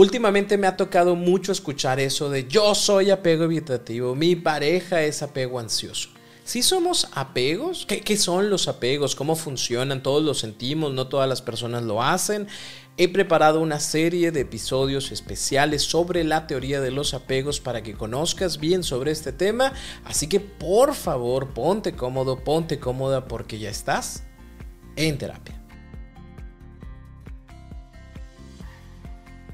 Últimamente me ha tocado mucho escuchar eso de yo soy apego evitativo, mi pareja es apego ansioso. Si somos apegos, ¿Qué, ¿qué, son los apegos? ¿Cómo funcionan? Todos lo sentimos, no todas las personas lo hacen. He preparado una serie de episodios especiales sobre la teoría de los apegos para que conozcas bien sobre este tema. Así que por favor, ponte cómodo, ponte cómoda porque ya estás en terapia.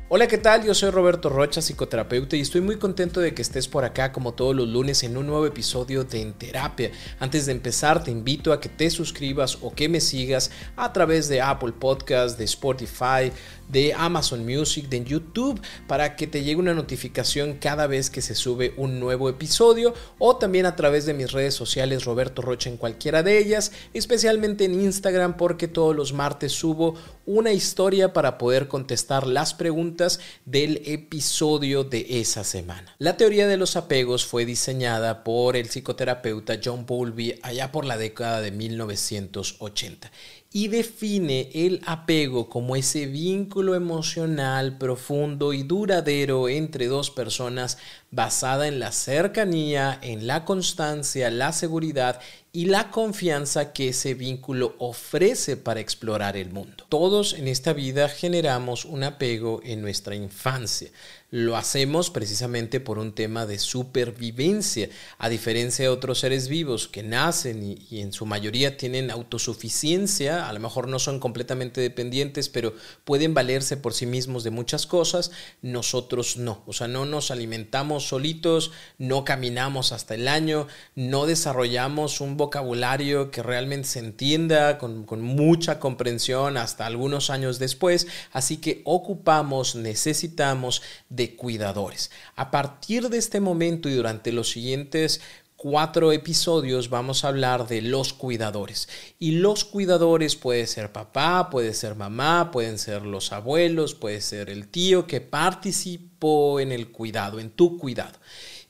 Hola, ¿qué tal? Yo soy Roberto Rocha, psicoterapeuta, y estoy muy contento de que estés por acá como todos los lunes en un nuevo episodio de En Terapia. Antes de empezar, te invito a que te suscribas o que me sigas a través de Apple Podcast, de Spotify, de Amazon Music, de YouTube, para que te llegue una notificación cada vez que se sube un nuevo episodio o también a través de mis redes sociales Roberto Rocha en cualquiera de ellas, especialmente en Instagram porque todos los martes subo una historia para poder contestar las preguntas del episodio de esa semana. La teoría de los apegos fue diseñada por el psicoterapeuta John Bowlby allá por la década de 1980 y define el apego como ese vínculo emocional profundo y duradero entre dos personas basada en la cercanía, en la constancia, la seguridad y la confianza que ese vínculo ofrece para explorar el mundo. Todos en esta vida generamos un apego en nuestra infancia. Lo hacemos precisamente por un tema de supervivencia, a diferencia de otros seres vivos que nacen y, en su mayoría tienen autosuficiencia, a lo mejor no son completamente dependientes, pero pueden valerse por sí mismos de muchas cosas, nosotros no, o sea, no nos alimentamos solitos, no caminamos hasta el año, no desarrollamos un vocabulario que realmente se entienda con, con mucha comprensión hasta algunos años después, así que ocupamos, necesitamos, de cuidadores. A partir de este momento y durante los siguientes cuatro episodios vamos a hablar de los cuidadores. Y los cuidadores puede ser papá, puede ser mamá, pueden ser los abuelos, puede ser el tío que participó en el cuidado, en tu cuidado.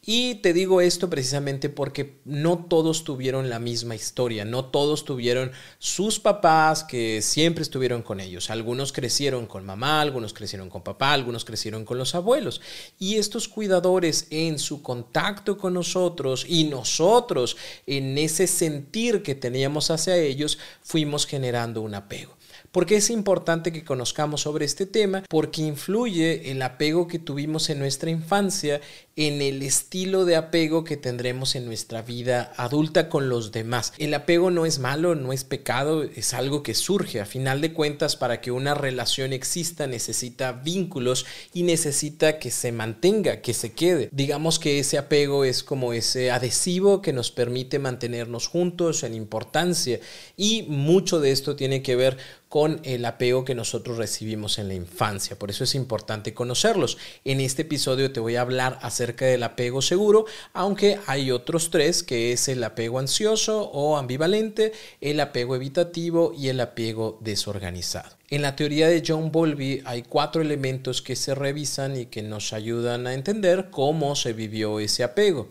Y te digo esto precisamente porque no todos tuvieron la misma historia, no todos tuvieron sus papás que siempre estuvieron con ellos. Algunos crecieron con mamá, algunos crecieron con papá, algunos crecieron con los abuelos. Y estos cuidadores en su contacto con nosotros y nosotros en ese sentir que teníamos hacia ellos, fuimos generando un apego. ¿Por qué es importante que conozcamos sobre este tema? Porque influye el apego que tuvimos en nuestra infancia en el estilo de apego que tendremos en nuestra vida adulta con los demás. El apego no es malo, no es pecado, es algo que surge. A final de cuentas, para que una relación exista necesita vínculos y necesita que se mantenga, que se quede. Digamos que ese apego es como ese adhesivo que nos permite mantenernos juntos en importancia y mucho de esto tiene que ver con el apego que nosotros recibimos en la infancia. Por eso es importante conocerlos. En este episodio te voy a hablar acerca del apego seguro, aunque hay otros tres, que es el apego ansioso o ambivalente, el apego evitativo y el apego desorganizado. En la teoría de John Bowlby hay cuatro elementos que se revisan y que nos ayudan a entender cómo se vivió ese apego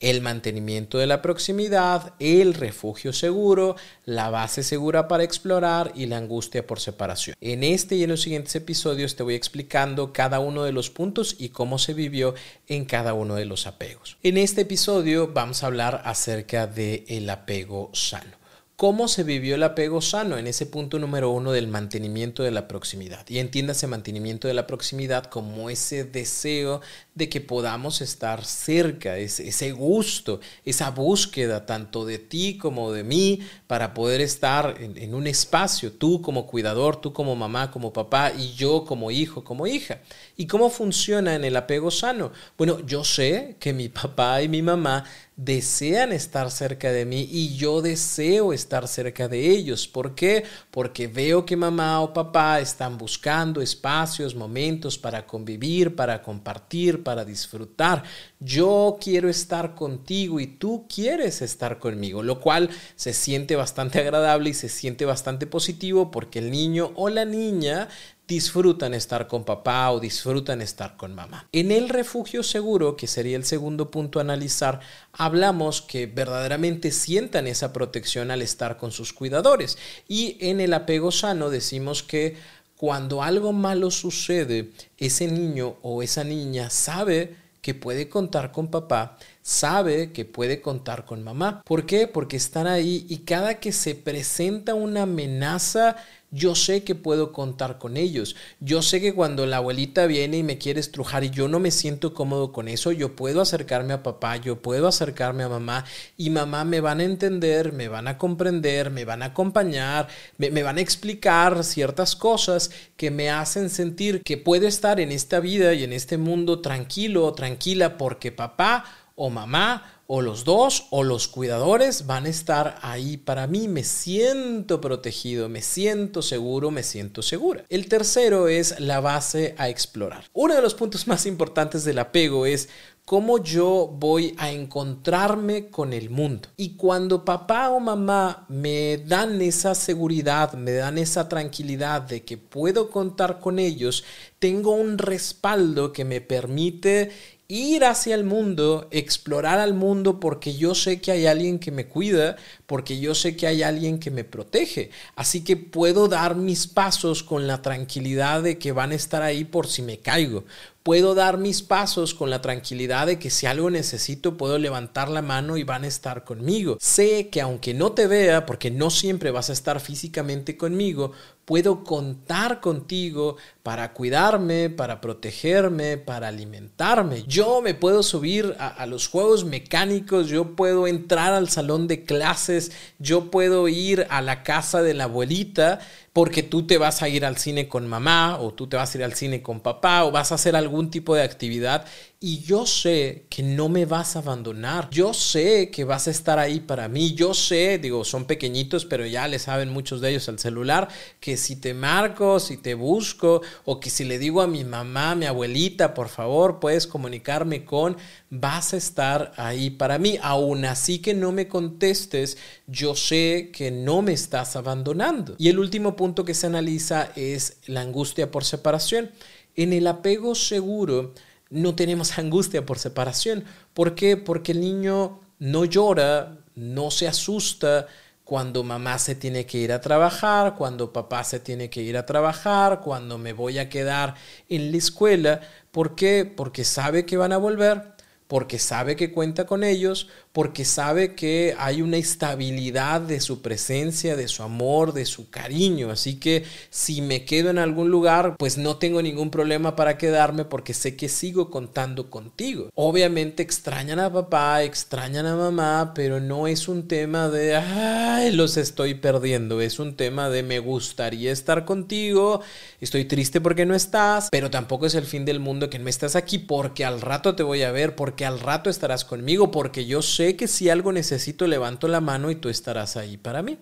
el mantenimiento de la proximidad, el refugio seguro, la base segura para explorar y la angustia por separación. En este y en los siguientes episodios te voy explicando cada uno de los puntos y cómo se vivió en cada uno de los apegos. En este episodio vamos a hablar acerca del el apego sano cómo se vivió el apego sano en ese punto número uno del mantenimiento de la proximidad. Y entiéndase mantenimiento de la proximidad como ese deseo de que podamos estar cerca, ese, gusto, esa búsqueda tanto de ti como de mí para poder estar en, en un espacio, tú como cuidador, tú como mamá, como papá y yo como hijo, como hija. ¿Y cómo funciona en el apego sano? Bueno, yo sé que mi papá y mi mamá desean estar cerca de mí y yo deseo estar cerca de ellos. ¿Por qué? Porque veo que mamá o papá están buscando espacios, momentos para convivir, para compartir, para disfrutar. Yo quiero estar contigo y tú quieres estar conmigo, lo cual se siente bastante agradable y se siente bastante positivo porque el niño o la niña disfrutan estar con papá o disfrutan estar con mamá. En el refugio seguro, que sería el segundo punto a analizar, hablamos que verdaderamente sientan esa protección al estar con sus cuidadores. Y en el apego sano decimos que cuando algo malo sucede, ese niño o esa niña sabe que puede contar con papá, sabe que puede contar con mamá. ¿Por qué? Porque están ahí y cada que se presenta una amenaza, yo sé que puedo contar con ellos. Yo sé que cuando la abuelita viene y me quiere estrujar y yo no me siento cómodo con eso, yo puedo acercarme a papá, yo puedo acercarme a mamá y mamá me van a entender, me van a comprender, me van a acompañar, me, me van a explicar ciertas cosas que me hacen sentir que puedo estar en esta vida y en este mundo tranquilo o tranquila porque papá o mamá o los dos o los cuidadores van a estar ahí para mí. Me siento protegido, me siento seguro, me siento segura. El tercero es la base a explorar. Uno de los puntos más importantes del apego es cómo yo voy a encontrarme con el mundo. Y cuando papá o mamá me dan esa seguridad, me dan esa tranquilidad de que puedo contar con ellos, tengo un respaldo que me permite ir hacia el mundo, explorar al mundo porque yo sé que hay alguien que me cuida, porque yo sé que hay alguien que me protege. Así que puedo dar mis pasos con la tranquilidad de que van a estar ahí por si me caigo. Puedo dar mis pasos con la tranquilidad de que si algo necesito puedo levantar la mano y van a estar conmigo. Sé que aunque no te vea, porque no siempre vas a estar físicamente conmigo, puedo contar contigo para cuidarme, para protegerme, para alimentarme. Yo me puedo subir a, los juegos mecánicos, yo puedo entrar al salón de clases, yo puedo ir a la casa de la abuelita porque tú te vas a ir al cine con mamá o tú te vas a ir al cine con papá o vas a hacer algún tipo de actividad y yo sé que no me vas a abandonar. Yo sé que vas a estar ahí para mí. Yo sé, digo, son pequeñitos, pero ya le saben muchos de ellos al celular, que si te marco, si te busco, o que si le digo a mi mamá, mi abuelita, por favor, puedes comunicarme con, vas a estar ahí para mí. Aún así que no me contestes, yo sé que no me estás abandonando. Y el último punto que se analiza es la angustia por separación. En el apego seguro, no tenemos angustia por separación. ¿Por qué? Porque el niño no llora, no se asusta cuando mamá se tiene que ir a trabajar, cuando papá se tiene que ir a trabajar, cuando me voy a quedar en la escuela. ¿Por qué? Porque sabe que van a volver, porque sabe que cuenta con ellos, porque sabe que hay una estabilidad de su presencia, de su amor, de su cariño. Así que si me quedo en algún lugar, pues no tengo ningún problema para quedarme porque sé que sigo contando contigo. Obviamente extrañan a papá, extrañan a mamá, pero no es un tema de, ay, los estoy perdiendo. Es un tema de me gustaría estar contigo, estoy triste porque no estás, pero tampoco es el fin del mundo que no estás aquí porque al rato te voy a ver, porque al rato estarás conmigo, porque yo sé que si algo necesito levanto la mano y tú estarás ahí para mí.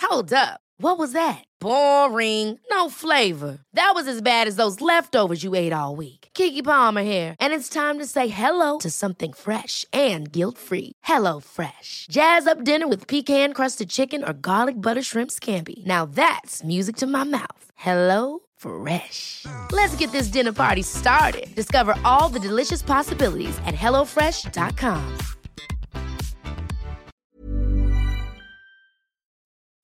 Hold up. What was that? Boring. No flavor. That was as bad as those leftovers you ate all week. Kiki Palmer here, and it's time to say hello to something fresh and guilt-free. Hello Fresh. Jazz up dinner with pecan-crusted chicken or garlic butter shrimp scampi. Now that's music to my mouth. Hello Fresh. Let's get this dinner party started. Discover all the delicious possibilities at HelloFresh.com.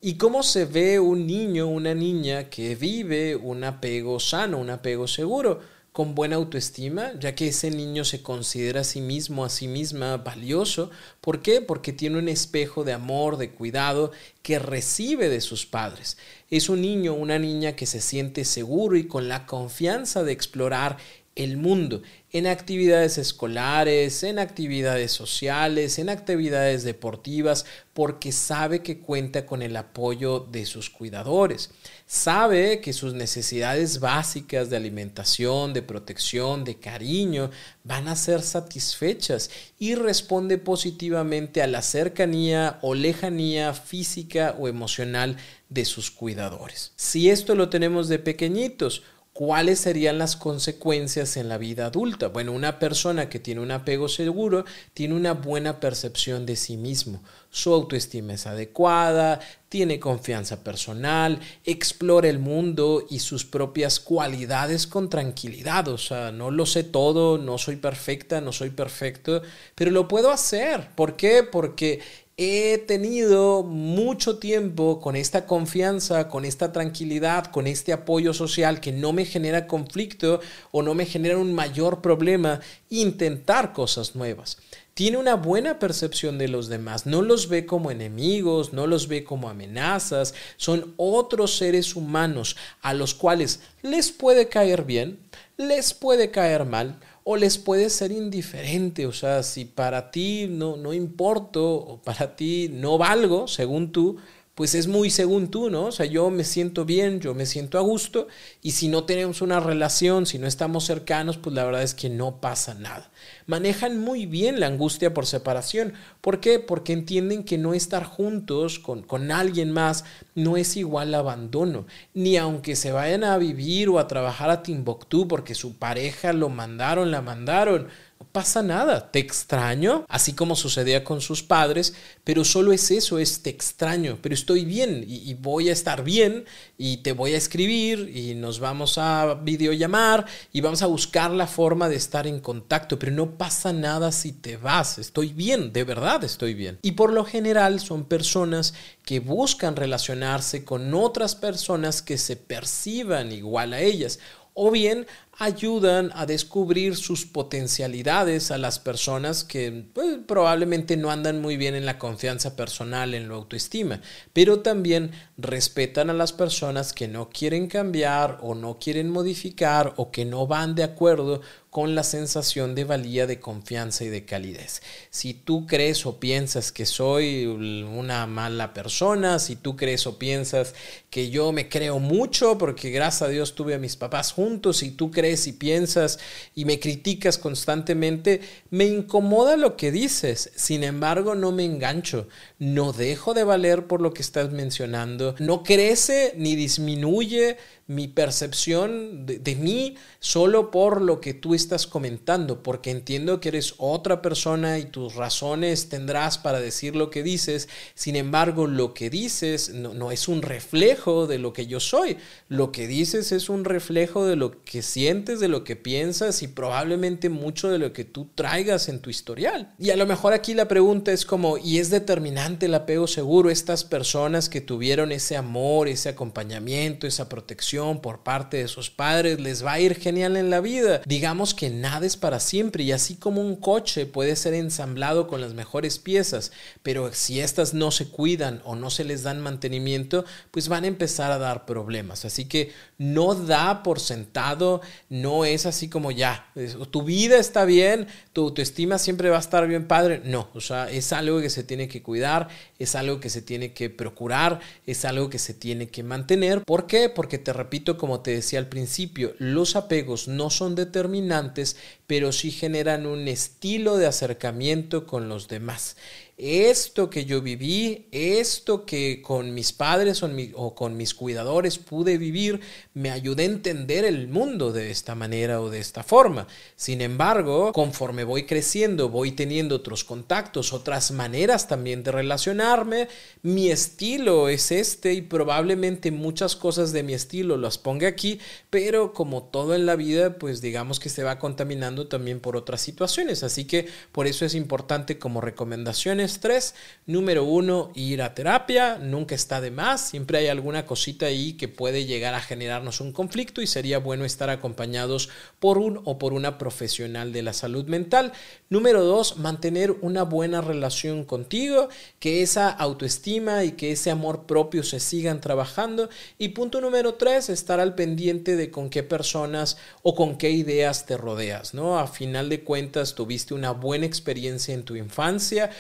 ¿Y cómo se ve un niño, una niña que vive un apego sano, un apego seguro? Con buena autoestima, ya que ese niño se considera a sí mismo, a sí misma valioso. ¿Por qué? Porque tiene un espejo de amor, de cuidado que recibe de sus padres. Es un niño, una niña que se siente seguro y con la confianza de explorar el mundo en actividades escolares, en actividades sociales, en actividades deportivas, porque sabe que cuenta con el apoyo de sus cuidadores. Sabe que sus necesidades básicas de alimentación, de protección, de cariño van a ser satisfechas y responde positivamente a la cercanía o lejanía física o emocional de sus cuidadores. Si esto lo tenemos de pequeñitos, ¿Cuáles serían las consecuencias en la vida adulta? Bueno, una persona que tiene un apego seguro tiene una buena percepción de sí mismo. Su autoestima es adecuada, tiene confianza personal, explora el mundo y sus propias cualidades con tranquilidad. O sea, no lo sé todo, no soy perfecta, no soy perfecto, pero lo puedo hacer. ¿Por qué? Porque he tenido mucho tiempo con esta confianza, con esta tranquilidad, con este apoyo social que no me genera conflicto o no me genera un mayor problema intentar cosas nuevas. Tiene una buena percepción de los demás, no los ve como enemigos, no los ve como amenazas, son otros seres humanos a los cuales les puede caer bien, les puede caer mal, o les puede ser indiferente, o sea, si para ti no, no importo o para ti no valgo, según tú, pues es muy según tú, ¿no? O sea, yo me siento bien, yo me siento a gusto y si no tenemos una relación, si no estamos cercanos, pues la verdad es que no pasa nada. Manejan muy bien la angustia por separación. ¿Por qué? Porque entienden que no estar juntos con, con alguien más no es igual a abandono, ni aunque se vayan a vivir o a trabajar a Timbuktu porque su pareja lo mandaron, la mandaron pasa nada, te extraño, así como sucedía con sus padres, pero solo es eso, es te extraño, pero estoy bien y, voy a estar bien y te voy a escribir y nos vamos a videollamar y vamos a buscar la forma de estar en contacto, pero no pasa nada si te vas, estoy bien, de verdad estoy bien. Y por lo general son personas que buscan relacionarse con otras personas que se perciban igual a ellas o bien ayudan a descubrir sus potencialidades a las personas que pues, probablemente no andan muy bien en la confianza personal, en la autoestima, pero también respetan a las personas que no quieren cambiar o no quieren modificar o que no van de acuerdo con la sensación de valía, de confianza y de calidez. Si tú crees o piensas que soy una mala persona, si tú crees o piensas que yo me creo mucho porque gracias a Dios tuve a mis papás juntos, si tú crees y piensas y me criticas constantemente, me incomoda lo que dices. Sin embargo, no me engancho, no dejo de valer por lo que estás mencionando, no crece ni disminuye mi percepción de, mí solo por lo que tú estás comentando, porque entiendo que eres otra persona y tus razones tendrás para decir lo que dices, sin embargo lo que dices no, no es un reflejo de lo que yo soy, lo que dices es un reflejo de lo que sientes, de lo que piensas y probablemente mucho de lo que tú traigas en tu historial. Y a lo mejor aquí la pregunta es como, ¿y es determinante el apego seguro? Estas personas que tuvieron ese amor, ese acompañamiento, esa protección, por parte de sus padres, les va a ir genial en la vida. Digamos que nada es para siempre y así como un coche puede ser ensamblado con las mejores piezas, pero si estas no se cuidan o no se les dan mantenimiento, pues van a empezar a dar problemas. Así que no da por sentado, no es así como ya, tu vida está bien, tu autoestima siempre va a estar bien padre. No, o sea, es algo que se tiene que cuidar, es algo que se tiene que procurar, es algo que se tiene que mantener. ¿Por qué? Porque te como te decía al principio, los apegos no son determinantes, pero sí generan un estilo de acercamiento con los demás esto que yo viví, esto que con mis padres o, con mis cuidadores pude vivir, me ayudé a entender el mundo de esta manera o de esta forma. Sin embargo, conforme voy creciendo, voy teniendo otros contactos, otras maneras también de relacionarme, mi estilo es este y probablemente muchas cosas de mi estilo las ponga aquí, pero como todo en la vida, pues digamos que se va contaminando también por otras situaciones. Así que por eso es importante como recomendaciones Tres, número uno, ir a terapia. Nunca está de más. Siempre hay alguna cosita ahí que puede llegar a generarnos un conflicto y sería bueno estar acompañados por un o por una profesional de la salud mental. Número dos, mantener una buena relación contigo, que esa autoestima y que ese amor propio se sigan trabajando. Y punto número tres, estar al pendiente de con qué personas o con qué ideas te rodeas, ¿no? A final de cuentas, tuviste una buena experiencia en tu infancia,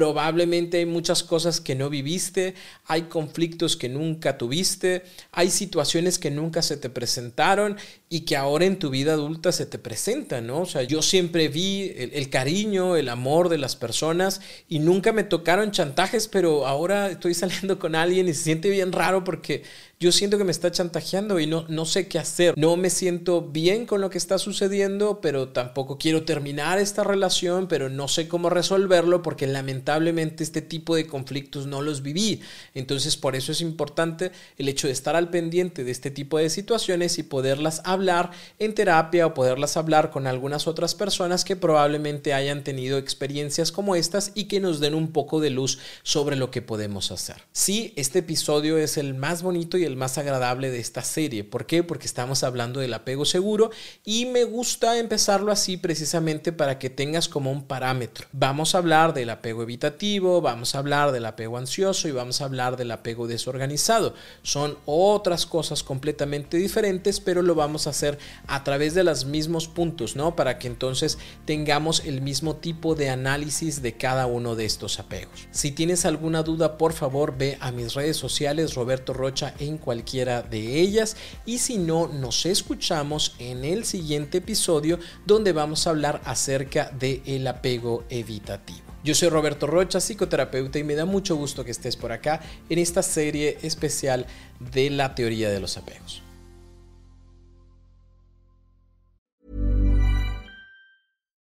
probablemente hay muchas cosas que no viviste, hay conflictos que nunca tuviste, hay situaciones que nunca se te presentaron y que ahora en tu vida adulta se te presentan, ¿no? O sea, yo siempre vi el, cariño, el amor de las personas y nunca me tocaron chantajes, pero ahora estoy saliendo con alguien y se siente bien raro porque yo siento que me está chantajeando y no, no sé qué hacer. No me siento bien con lo que está sucediendo, pero tampoco quiero terminar esta relación, pero no sé cómo resolverlo porque lamentablemente este tipo de conflictos no los viví. Entonces por eso es importante el hecho de estar al pendiente de este tipo de situaciones y poderlas hablar en terapia o poderlas hablar con algunas otras personas que probablemente hayan tenido experiencias como estas y que nos den un poco de luz sobre lo que podemos hacer. Sí, este episodio es el más bonito y el más agradable de esta serie. ¿Por qué? Porque estamos hablando del apego seguro y me gusta empezarlo así precisamente para que tengas como un parámetro. Vamos a hablar del apego evitativo, vamos a hablar del apego ansioso y vamos a hablar del apego desorganizado. Son otras cosas completamente diferentes, pero lo vamos a hacer a través de los mismos puntos, ¿no? Para que entonces tengamos el mismo tipo de análisis de cada uno de estos apegos. Si tienes alguna duda, por favor, ve a mis redes sociales Roberto Rocha en cualquiera de ellas y si no, nos escuchamos en el siguiente episodio donde vamos a hablar acerca del el apego evitativo. Yo soy Roberto Rocha, psicoterapeuta, y me da mucho gusto que estés por acá en esta serie especial de la teoría de los apegos.